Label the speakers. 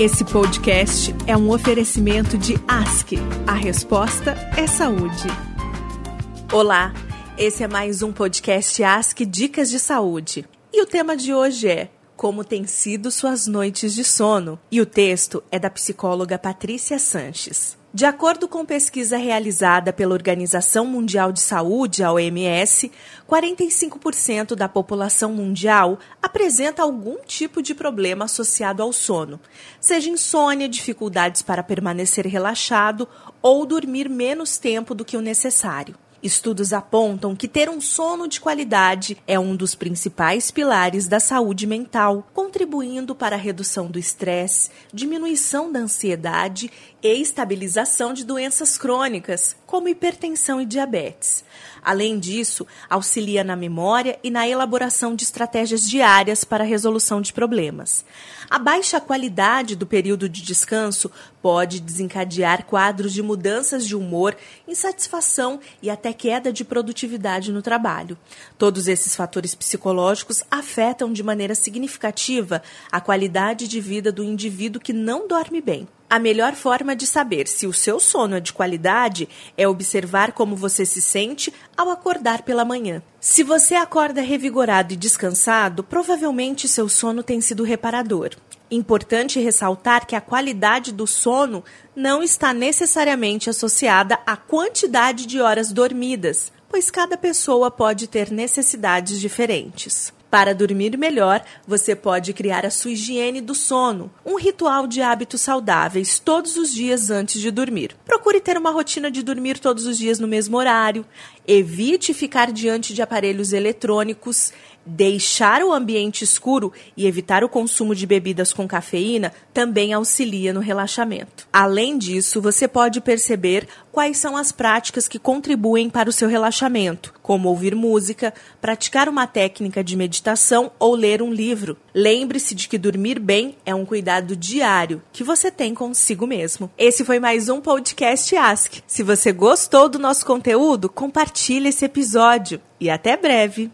Speaker 1: Esse podcast é um oferecimento de Ask. A resposta é saúde. Olá, esse é mais um podcast Ask Dicas de Saúde. E o tema de hoje é Como têm sido suas noites de sono? E o texto é da psicóloga Patrícia Sanches. De acordo com pesquisa realizada pela Organização Mundial de Saúde, a OMS, 45% da população mundial apresenta algum tipo de problema associado ao sono, seja insônia, dificuldades para permanecer relaxado ou dormir menos tempo do que o necessário. Estudos apontam que ter um sono de qualidade é um dos principais pilares da saúde mental, contribuindo para a redução do estresse, diminuição da ansiedade e estabilização de doenças crônicas, como hipertensão e diabetes. Além disso, auxilia na memória e na elaboração de estratégias diárias para a resolução de problemas. A baixa qualidade do período de descanso pode desencadear quadros de mudanças de humor, insatisfação e até queda de produtividade no trabalho. Todos esses fatores psicológicos afetam de maneira significativa a qualidade de vida do indivíduo que não dorme bem. A melhor forma de saber se o seu sono é de qualidade é observar como você se sente ao acordar pela manhã. Se você acorda revigorado e descansado, provavelmente seu sono tem sido reparador. Importante ressaltar que a qualidade do sono não está necessariamente associada à quantidade de horas dormidas, pois cada pessoa pode ter necessidades diferentes. Para dormir melhor, você pode criar a sua higiene do sono, um ritual de hábitos saudáveis todos os dias antes de dormir. Procure ter uma rotina de dormir todos os dias no mesmo horário. Evite ficar diante de aparelhos eletrônicos. Deixar o ambiente escuro e evitar o consumo de bebidas com cafeína também auxilia no relaxamento. Além disso, você pode perceber quais são as práticas que contribuem para o seu relaxamento, como ouvir música, praticar uma técnica de meditação ou ler um livro. Lembre-se de que dormir bem é um cuidado diário que você tem consigo mesmo. Esse foi mais um podcast Ask. Se você gostou do nosso conteúdo, compartilhe esse episódio e até breve.